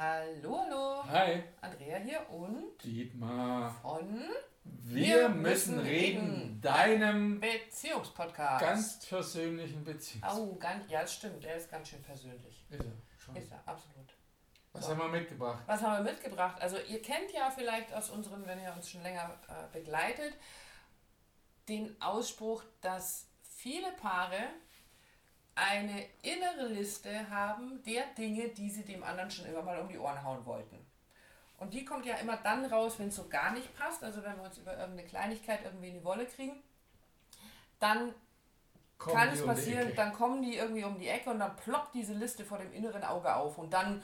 Hallo, hallo. Hi. Andrea hier und Dietmar. von Wir müssen reden. Deinem Beziehungspodcast. ganz persönlichen Beziehungs. Oh, ganz, ja, das stimmt. Der ist ganz schön persönlich. Ist er schon. Ist er, absolut. Was haben wir mitgebracht? Was haben wir mitgebracht? Also ihr kennt ja vielleicht aus unseren, wenn ihr uns schon länger äh, begleitet, den Ausspruch, dass viele Paare eine innere Liste haben der Dinge, die sie dem anderen schon immer mal um die Ohren hauen wollten. Und die kommt ja immer dann raus, wenn es so gar nicht passt, also wenn wir uns über irgendeine Kleinigkeit irgendwie in die Wolle kriegen, dann Kommen kann es um passieren, dann kommen die irgendwie um die Ecke und dann ploppt diese Liste vor dem inneren Auge auf und dann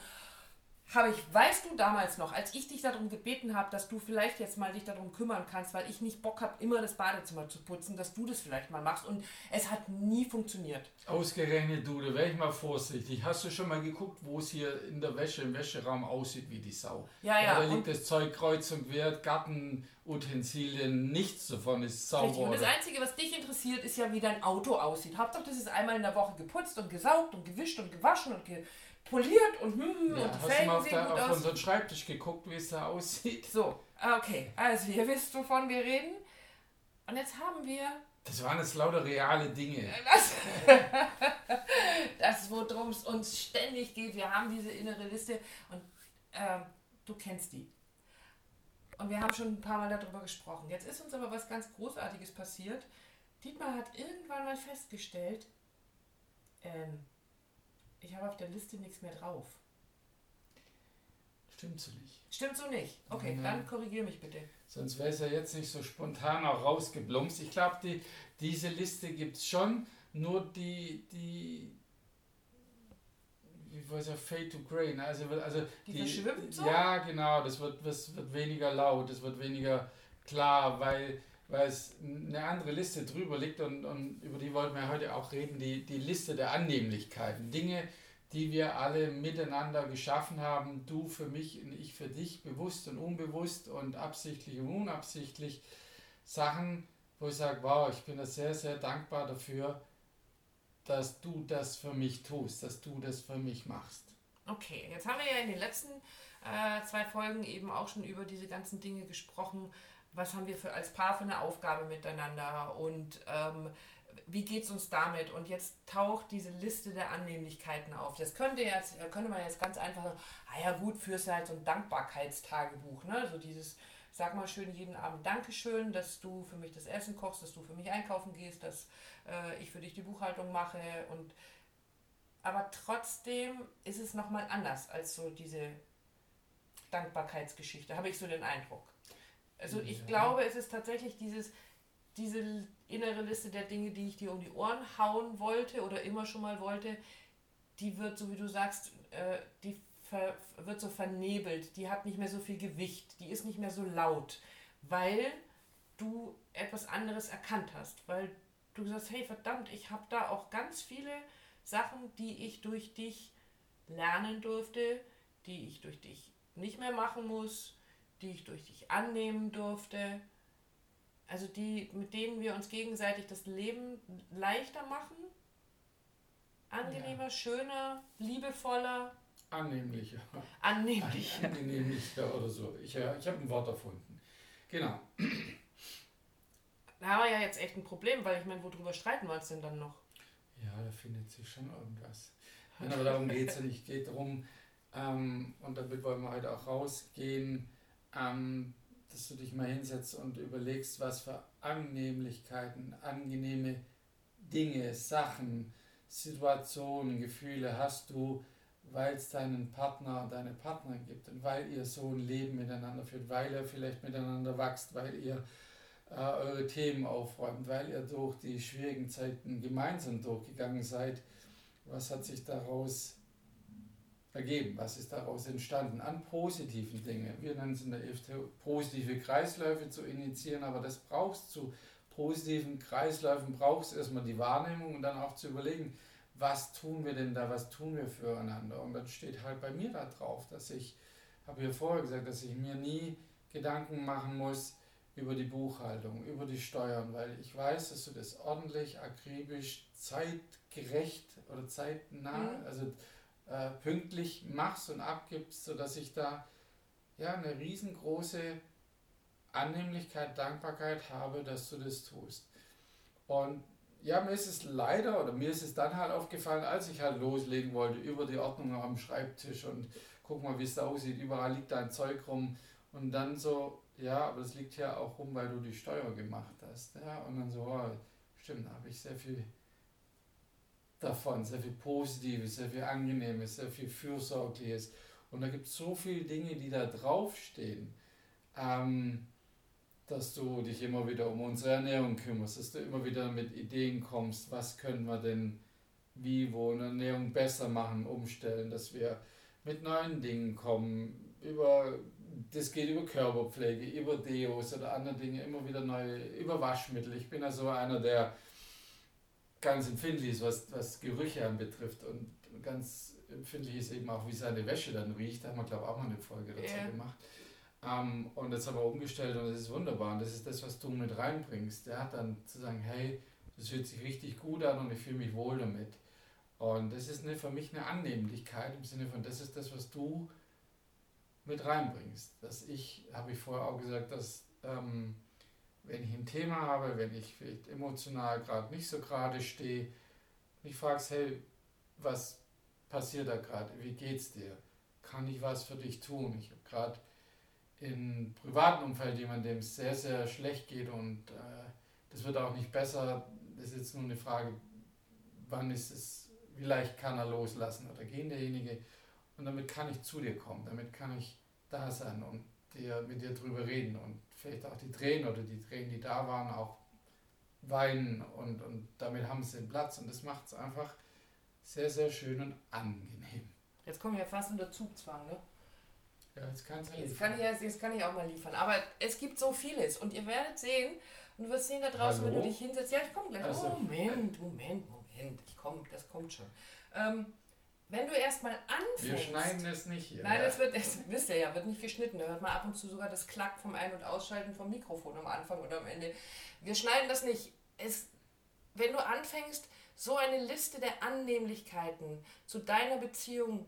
habe ich, weißt du damals noch, als ich dich darum gebeten habe, dass du vielleicht jetzt mal dich darum kümmern kannst, weil ich nicht Bock habe, immer das Badezimmer zu putzen, dass du das vielleicht mal machst und es hat nie funktioniert. Ausgerechnet du, da wäre ich mal vorsichtig. Hast du schon mal geguckt, wo es hier in der Wäsche, im Wäscheraum aussieht wie die Sau? Ja, ja, Da und- liegt das Zeug kreuz und quer, Gartenutensilien, nichts davon ist sauber. Richtig. Und das Einzige, was dich interessiert, ist ja, wie dein Auto aussieht. Hauptsache, das ist einmal in der Woche geputzt und gesaugt und gewischt und gewaschen und gepoliert und hm, ja, und die hast du Felgen mal auf, der, auf unseren Schreibtisch geguckt, wie es da aussieht? So, okay. Also, ihr wisst, wovon wir reden. Und jetzt haben wir Das waren jetzt lauter reale Dinge. das, das worum es uns ständig geht. Wir haben diese innere Liste und ähm, du kennst die. Und wir haben schon ein paar Mal darüber gesprochen. Jetzt ist uns aber was ganz Großartiges passiert. Dietmar hat irgendwann mal festgestellt, ähm, ich habe auf der Liste nichts mehr drauf. Stimmt so nicht. Stimmt so nicht. Okay, Nein. dann korrigiere mich bitte. Sonst wäre es ja jetzt nicht so spontan auch rausgeblumpst. Ich glaube, die, diese Liste gibt es schon, nur die, die wie weiß ja, Fade to Grey. Ne? Also, also Die verschwimmt so? Ja, genau, das wird, das wird weniger laut, das wird weniger klar, weil, weil es eine andere Liste drüber liegt und, und über die wollten wir heute auch reden, die, die Liste der Annehmlichkeiten. Dinge, die wir alle miteinander geschaffen haben, du für mich und ich für dich, bewusst und unbewusst und absichtlich und unabsichtlich. Sachen, wo ich sage, wow, ich bin da sehr, sehr dankbar dafür, dass du das für mich tust, dass du das für mich machst. Okay, jetzt haben wir ja in den letzten äh, zwei Folgen eben auch schon über diese ganzen Dinge gesprochen. Was haben wir für, als Paar für eine Aufgabe miteinander und ähm, wie geht es uns damit? Und jetzt taucht diese Liste der Annehmlichkeiten auf. Das könnte, jetzt, könnte man jetzt ganz einfach sagen, ah ja gut, führst du halt so ein Dankbarkeitstagebuch. Ne? So dieses, sag mal schön jeden Abend Dankeschön, dass du für mich das Essen kochst, dass du für mich einkaufen gehst, dass äh, ich für dich die Buchhaltung mache und aber trotzdem ist es nochmal anders als so diese Dankbarkeitsgeschichte, habe ich so den Eindruck. Also ich Ja. glaube, es ist tatsächlich dieses, diese innere Liste der Dinge, die ich dir um die Ohren hauen wollte oder immer schon mal wollte, die wird, so wie du sagst, äh, die ver, wird so vernebelt, die hat nicht mehr so viel Gewicht, die ist nicht mehr so laut, weil du etwas anderes erkannt hast, weil du gesagt hast, hey verdammt, ich habe da auch ganz viele Sachen, die ich durch dich lernen durfte, die ich durch dich nicht mehr machen muss, die ich durch dich annehmen durfte. Also die, mit denen wir uns gegenseitig das Leben leichter machen, angenehmer, schöner, liebevoller, Annehmlicher. annehmlicher. Annehmlicher oder so. Ich, äh, ich habe ein Wort erfunden. Genau. Da haben wir ja jetzt echt ein Problem, weil ich meine, worüber streiten wir uns denn dann noch? Ja, da findet sich schon irgendwas. Nein, aber darum geht es ja nicht. Geht darum, ähm, und damit wollen wir heute auch rausgehen, ähm, dass du dich mal hinsetzt und überlegst, was für Annehmlichkeiten, angenehme Dinge, Sachen, Situationen, Gefühle hast du, weil es deinen Partner, deine Partner gibt und weil ihr so ein Leben miteinander führt, weil ihr vielleicht miteinander wächst, weil ihr äh, eure Themen aufräumt, weil ihr durch die schwierigen Zeiten gemeinsam durchgegangen seid. Was hat sich daraus ergeben? Was ist daraus entstanden an positiven Dingen? Wir nennen es in der EFT positive Kreisläufe zu initiieren, aber das brauchst zu positiven Kreisläufen brauchst erstmal die Wahrnehmung und dann auch zu überlegen, was tun wir denn da, was tun wir füreinander? Und dann steht halt bei mir da drauf, dass ich, habe ja vorher gesagt, dass ich mir nie Gedanken machen muss über die Buchhaltung, über die Steuern, weil ich weiß, dass du das ordentlich, akribisch, zeitgerecht oder zeitnah, Mhm. also äh, pünktlich machst und abgibst, sodass ich da ja eine riesengroße Annehmlichkeit, Dankbarkeit habe, dass du das tust. Und ja, mir ist es leider, oder mir ist es dann halt aufgefallen, als ich halt loslegen wollte über die Ordnung am Schreibtisch und guck mal, wie es da aussieht, überall liegt dein Zeug rum und dann so, ja, aber es liegt ja auch rum, weil du die Steuer gemacht hast. Ja, und dann so, oh, stimmt, da habe ich sehr viel davon, sehr viel Positives, sehr viel Angenehmes, sehr viel Fürsorgliches. Und da gibt es so viele Dinge, die da draufstehen, ähm, dass du dich immer wieder um unsere Ernährung kümmerst, dass du immer wieder mit Ideen kommst, was können wir denn wie, wo eine Ernährung besser machen, umstellen, dass wir mit neuen Dingen kommen, über das geht über Körperpflege, über Deos oder andere Dinge, immer wieder neue, über Waschmittel. Ich bin also einer, der ganz empfindlich ist, was, was Gerüche anbetrifft und ganz empfindlich ist eben auch, wie seine Wäsche dann riecht. Da haben wir, glaube ich, auch mal eine Folge dazu yeah. gemacht. Ähm, und jetzt haben wir umgestellt und das ist wunderbar. Und das ist das, was du mit reinbringst. Der hat dann zu sagen, hey, das fühlt sich richtig gut an und ich fühle mich wohl damit. Und das ist eine, für mich eine Annehmlichkeit im Sinne von, das ist das, was du mit reinbringst. Dass ich, habe ich vorher auch gesagt, dass ähm, wenn ich ein Thema habe, wenn ich vielleicht emotional gerade nicht so gerade stehe, mich fragst, hey, was passiert da gerade? Wie geht's dir? Kann ich was für dich tun? Ich habe gerade im privaten Umfeld jemanden, dem es sehr, sehr schlecht geht und äh, das wird auch nicht besser. Das ist jetzt nur eine Frage, wann ist es, wie leicht kann er loslassen oder gehen derjenige. Und damit kann ich zu dir kommen, damit kann ich da sein und dir, mit dir drüber reden und vielleicht auch die Tränen oder die Tränen, die da waren, auch weinen und, und damit haben sie den Platz und das macht es einfach sehr, sehr schön und angenehm. Jetzt kommen wir fast unter Zugzwang, ne? Ja, jetzt, kannst du jetzt, kann ich, jetzt kann ich auch mal liefern. Aber es gibt so vieles und ihr werdet sehen und du wirst sehen da draußen, Hallo? wenn du dich hinsetzt. Ja, ich komme gleich. Also. Moment, Moment, Moment. Ich komme, das kommt schon. Ähm, wenn du erstmal anfängst. Wir schneiden es nicht hier. Nein, das wird, das wisst ihr ja, wird nicht geschnitten. Da hört man ab und zu sogar das Klack vom Ein- und Ausschalten vom Mikrofon am Anfang oder am Ende. Wir schneiden das nicht. Es, wenn du anfängst, so eine Liste der Annehmlichkeiten zu deiner Beziehung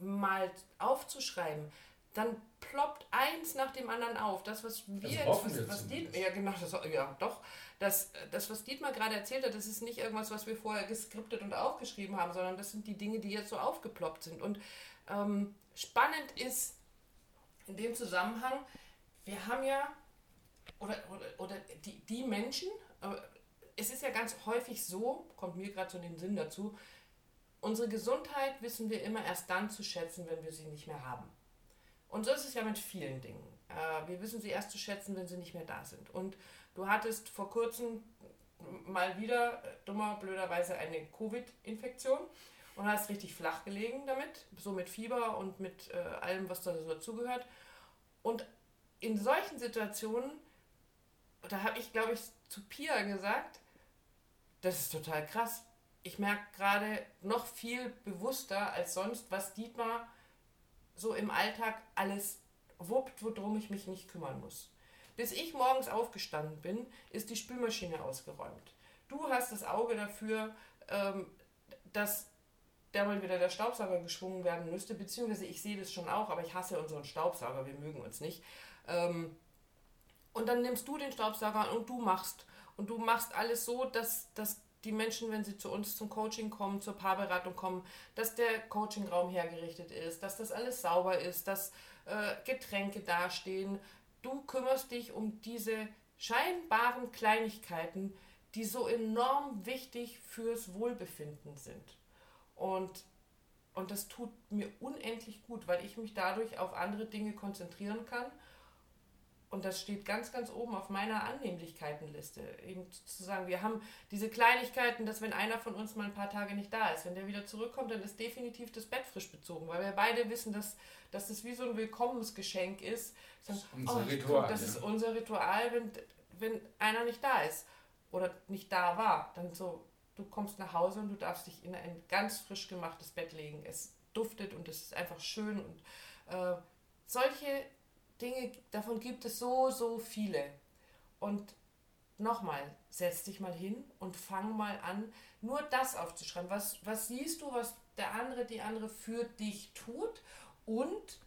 mal aufzuschreiben, dann ploppt eins nach dem anderen auf. Das, was wir, das was, was Dietmar, ja genau, das, ja doch, das, das, was Dietmar gerade erzählt hat, das ist nicht irgendwas, was wir vorher geskriptet und aufgeschrieben haben, sondern das sind die Dinge, die jetzt so aufgeploppt sind. Und ähm, spannend ist in dem Zusammenhang, wir haben ja, oder, oder, oder die, die Menschen, äh, es ist ja ganz häufig so, kommt mir gerade so in den Sinn dazu, unsere Gesundheit wissen wir immer erst dann zu schätzen, wenn wir sie nicht mehr haben. Und so ist es ja mit vielen Dingen. Äh, wir wissen sie erst zu schätzen, wenn sie nicht mehr da sind. Und du hattest vor kurzem mal wieder, äh, dummer, blöderweise, eine Covid-Infektion und hast richtig flach gelegen damit, so mit Fieber und mit äh, allem, was da so dazugehört. Und in solchen Situationen, da habe ich, glaube ich, zu Pia gesagt, das ist total krass. Ich merke gerade noch viel bewusster als sonst, was Dietmar so im Alltag alles wuppt, worum ich mich nicht kümmern muss. Bis ich morgens aufgestanden bin, ist die Spülmaschine ausgeräumt. Du hast das Auge dafür, ähm, dass der mal wieder der Staubsauger geschwungen werden müsste, beziehungsweise ich sehe das schon auch, aber ich hasse unseren Staubsauger, wir mögen uns nicht. Ähm, und dann nimmst du den Staubsauger und du machst. Und du machst alles so, dass, dass die Menschen, wenn sie zu uns zum Coaching kommen, zur Paarberatung kommen, dass der Coachingraum hergerichtet ist, dass das alles sauber ist, dass äh, Getränke dastehen. Du kümmerst dich um diese scheinbaren Kleinigkeiten, die so enorm wichtig fürs Wohlbefinden sind. Und, und das tut mir unendlich gut, weil ich mich dadurch auf andere Dinge konzentrieren kann und das steht ganz, ganz oben auf meiner Annehmlichkeitenliste. Eben zu sagen, wir haben diese Kleinigkeiten, dass wenn einer von uns mal ein paar Tage nicht da ist, wenn der wieder zurückkommt, dann ist definitiv das Bett frisch bezogen, weil wir beide wissen, dass, dass das wie so ein Willkommensgeschenk ist. Das ist unser oh, Ritual. Guck, das ja. ist unser Ritual, wenn, wenn einer nicht da ist oder nicht da war. Dann so, du kommst nach Hause und du darfst dich in ein ganz frisch gemachtes Bett legen. Es duftet und es ist einfach schön und äh, solche Dinge, davon gibt es so, so viele. Und nochmal, setz dich mal hin und fang mal an, nur das aufzuschreiben. Was, was siehst du, was der andere, die andere für dich tut. Und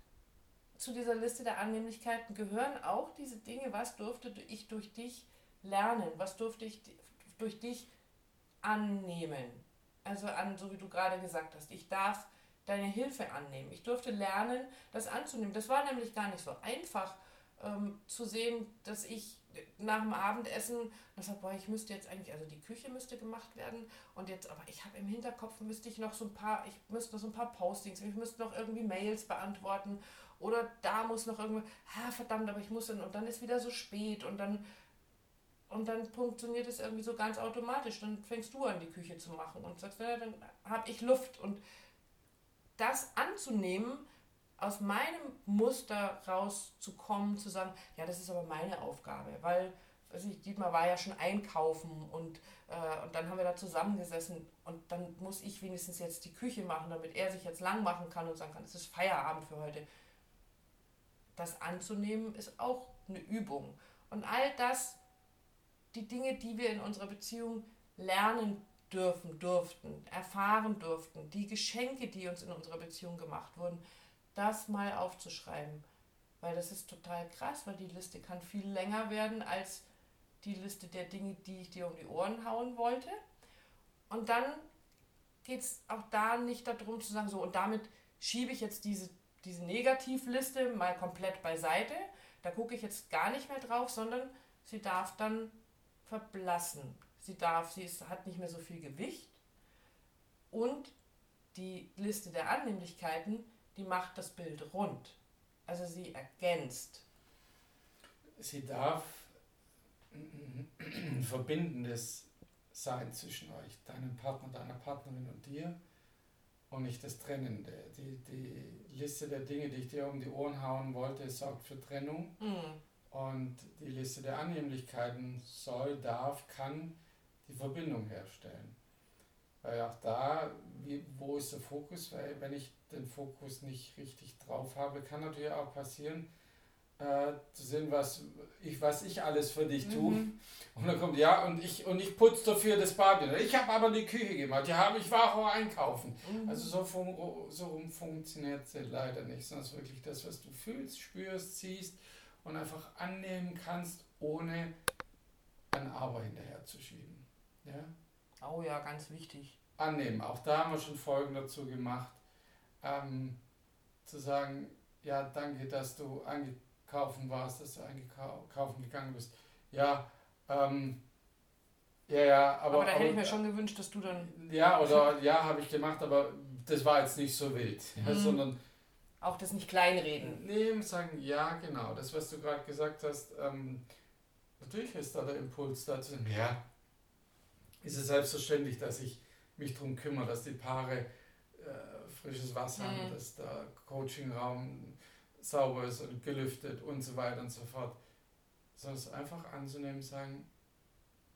zu dieser Liste der Annehmlichkeiten gehören auch diese Dinge, was durfte ich durch dich lernen, was durfte ich durch dich annehmen. Also an, so wie du gerade gesagt hast, ich darf deine Hilfe annehmen. Ich durfte lernen, das anzunehmen. Das war nämlich gar nicht so einfach ähm, zu sehen, dass ich nach dem Abendessen das boah, ich müsste jetzt eigentlich, also die Küche müsste gemacht werden und jetzt, aber ich habe im Hinterkopf, müsste ich noch so ein paar, ich müsste noch so ein paar Postings, ich müsste noch irgendwie Mails beantworten oder da muss noch irgendwie, ha, verdammt, aber ich muss dann, und dann ist wieder so spät und dann, und dann funktioniert es irgendwie so ganz automatisch. Dann fängst du an, die Küche zu machen und sagst, ja, dann habe ich Luft. Und das anzunehmen, aus meinem Muster rauszukommen, zu sagen, ja, das ist aber meine Aufgabe, weil weiß Dietmar war ja schon einkaufen und, äh, und dann haben wir da zusammengesessen und dann muss ich wenigstens jetzt die Küche machen, damit er sich jetzt lang machen kann und sagen kann, es ist Feierabend für heute. Das anzunehmen ist auch eine Übung. Und all das, die Dinge, die wir in unserer Beziehung lernen dürfen, durften, erfahren durften, die Geschenke, die uns in unserer Beziehung gemacht wurden, das mal aufzuschreiben. Weil das ist total krass, weil die Liste kann viel länger werden als die Liste der Dinge, die ich dir um die Ohren hauen wollte. Und dann geht es auch da nicht darum zu sagen, so und damit schiebe ich jetzt diese, diese Negativliste mal komplett beiseite. Da gucke ich jetzt gar nicht mehr drauf, sondern sie darf dann verblassen. Sie darf, sie ist, hat nicht mehr so viel Gewicht. Und die Liste der Annehmlichkeiten, die macht das Bild rund. Also sie ergänzt. Sie darf ein verbindendes sein zwischen euch, deinem Partner, deiner Partnerin und dir und nicht das Trennende. Die, die Liste der Dinge, die ich dir um die Ohren hauen wollte, sorgt für Trennung. Mhm. Und die Liste der Annehmlichkeiten soll, darf, kann die Verbindung herstellen. Weil auch da, wie, wo ist der Fokus? Weil wenn ich den Fokus nicht richtig drauf habe, kann natürlich auch passieren, äh, zu sehen, was ich, was ich alles für dich tue. Mhm. Und dann kommt, ja, und ich, und ich putze dafür das Bad. Ich habe aber die Küche gemacht. Ja, ich war auch einkaufen. Mhm. Also so, fun so funktioniert es leider nicht, sondern es ist wirklich das, was du fühlst, spürst, siehst und einfach annehmen kannst, ohne ein Aber hinterher zu schieben. Ja? Oh ja, ganz wichtig. Annehmen. Auch da haben wir schon Folgen dazu gemacht. Ähm, zu sagen, ja, danke, dass du angekommen kaufen warst, dass du einkaufen gegangen bist. Ja, ähm, ja, ja, aber. Aber da hätte ich mir schon gewünscht, dass du dann. Ja, oder ja, habe ich gemacht, aber das war jetzt nicht so wild. Ja, mhm. Sondern. Auch das nicht kleinreden. Nee, sagen, ja, genau. Das, was du gerade gesagt hast, ähm, natürlich ist da der Impuls dazu. Ja, ist es selbstverständlich, dass ich mich darum kümmere, dass die Paare äh, frisches Wasser mhm. haben, dass der Coachingraum sauber ist und gelüftet und so weiter und so fort. Sondern es einfach anzunehmen, sagen,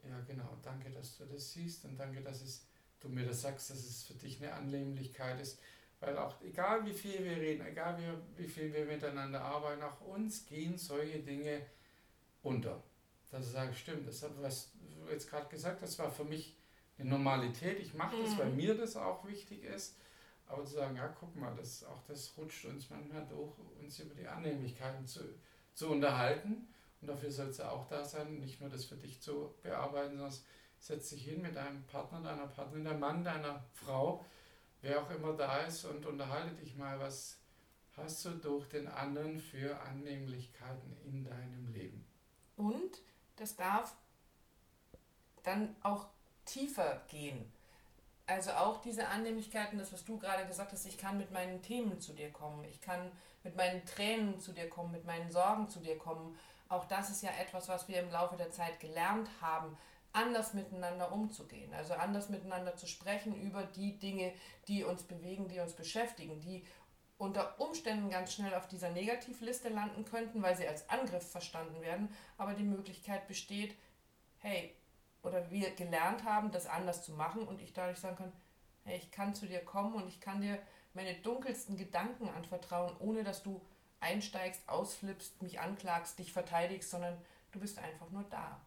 ja genau, danke, dass du das siehst und danke, dass es, du mir das sagst, dass es für dich eine Annehmlichkeit ist. Weil auch, egal wie viel wir reden, egal wie, wie viel wir miteinander arbeiten, auch uns gehen solche Dinge unter. Dass ich sage, stimmt, das was du jetzt gerade gesagt hast, war für mich eine Normalität. Ich mache das, weil mhm. mir das auch wichtig ist. Aber zu sagen, ja, guck mal, das, auch das rutscht uns manchmal durch, uns über die Annehmlichkeiten zu, zu unterhalten. Und dafür soll es ja auch da sein, nicht nur das für dich zu bearbeiten, sondern setz dich hin mit deinem Partner, deiner Partnerin, der Mann, deiner Frau, wer auch immer da ist und unterhalte dich mal, was hast du durch den anderen für Annehmlichkeiten in deinem Leben. Und das darf dann auch tiefer gehen. Also auch diese Annehmlichkeiten, das, was du gerade gesagt hast, ich kann mit meinen Themen zu dir kommen, ich kann mit meinen Tränen zu dir kommen, mit meinen Sorgen zu dir kommen. Auch das ist ja etwas, was wir im Laufe der Zeit gelernt haben, anders miteinander umzugehen. Also anders miteinander zu sprechen über die Dinge, die uns bewegen, die uns beschäftigen, die unter Umständen ganz schnell auf dieser Negativliste landen könnten, weil sie als Angriff verstanden werden. Aber die Möglichkeit besteht, hey, oder wir gelernt haben, das anders zu machen und ich dadurch sagen kann, hey, ich kann zu dir kommen und ich kann dir meine dunkelsten Gedanken anvertrauen, ohne dass du einsteigst, ausflippst, mich anklagst, dich verteidigst, sondern du bist einfach nur da.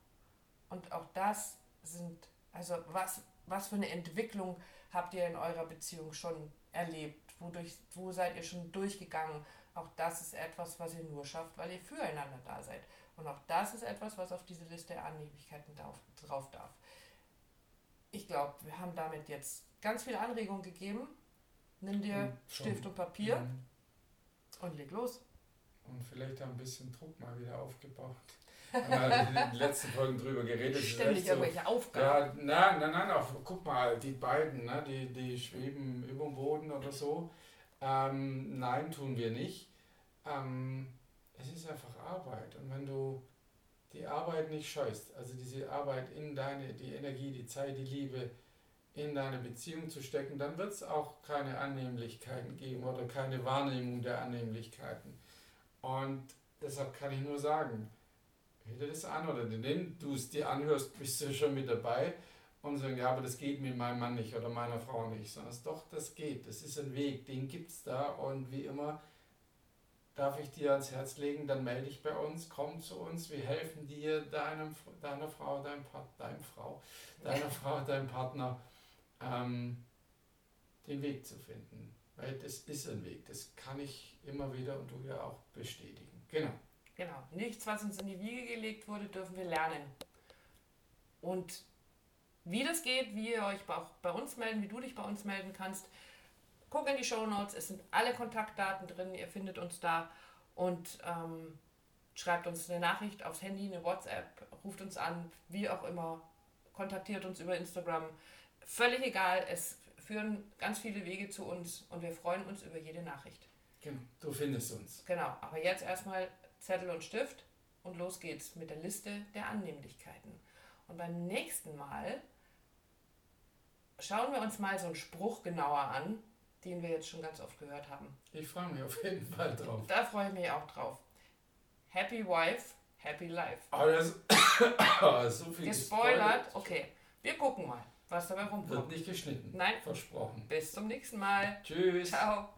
Und auch das sind, also was was für eine Entwicklung habt ihr in eurer Beziehung schon erlebt? Wodurch, wo seid ihr schon durchgegangen? Auch das ist etwas, was ihr nur schafft, weil ihr füreinander da seid. Und auch das ist etwas, was auf diese Liste der Annehmlichkeiten drauf, darf. Ich glaube, wir haben damit jetzt ganz viele Anregungen gegeben. Nimm dir hm, Stift und Papier mhm. und leg los. Und vielleicht ein bisschen Druck mal wieder aufgebaut. haben wir in den letzten Folgen drüber geredet. Ständig irgendwelche so, Aufgaben. Ja, nein, nein, nein, auch, guck mal, die beiden, ne, die, die schweben über dem Boden oder so. Ähm, nein, tun wir nicht. Ähm, es ist einfach Arbeit. Und wenn du die Arbeit nicht scheust, also diese Arbeit in deine, die Energie, die Zeit, die Liebe in deine Beziehung zu stecken, dann wird es auch keine Annehmlichkeiten geben oder keine Wahrnehmung der Annehmlichkeiten. Und deshalb kann ich nur sagen, hör dir das an oder wenn du es dir anhörst, bist du schon mit dabei und sagen, ja, aber das geht mit meinem Mann nicht oder meiner Frau nicht, sondern doch, das geht, das ist ein Weg, den gibt es da und wie immer darf ich dir ans Herz legen, dann melde dich bei uns, komm zu uns, wir helfen dir, deinem, deiner Frau, deinem, deinem Frau, deiner Frau, deinem Partner ähm, den Weg zu finden. Weil das ist ein Weg, das kann ich immer wieder und du ja auch bestätigen. Genau. Genau. Nichts, was uns in die Wiege gelegt wurde, dürfen wir lernen. Und wie das geht, wie ihr euch auch bei uns melden, wie du dich bei uns melden kannst, guck in die Show Notes. Es sind alle Kontaktdaten drin. Ihr findet uns da und ähm, schreibt uns eine Nachricht aufs Handy, eine WhatsApp, ruft uns an, wie auch immer. Kontaktiert uns über Instagram. Völlig egal. Es führen ganz viele Wege zu uns und wir freuen uns über jede Nachricht. Genau, du findest uns. Genau, aber jetzt erstmal Zettel und Stift und los geht's mit der Liste der Annehmlichkeiten. Und beim nächsten Mal schauen wir uns mal so einen Spruch genauer an, den wir jetzt schon ganz oft gehört haben. Ich freue mich auf jeden Fall drauf. Da freue ich mich auch drauf. Happy Wife, Happy Life. Oh, das oh, so viel gespoilert. Okay, wir gucken mal was dabei rumkommt. Wird nicht geschnitten. Nein. Versprochen. Bis zum nächsten Mal. Tschüss. Ciao.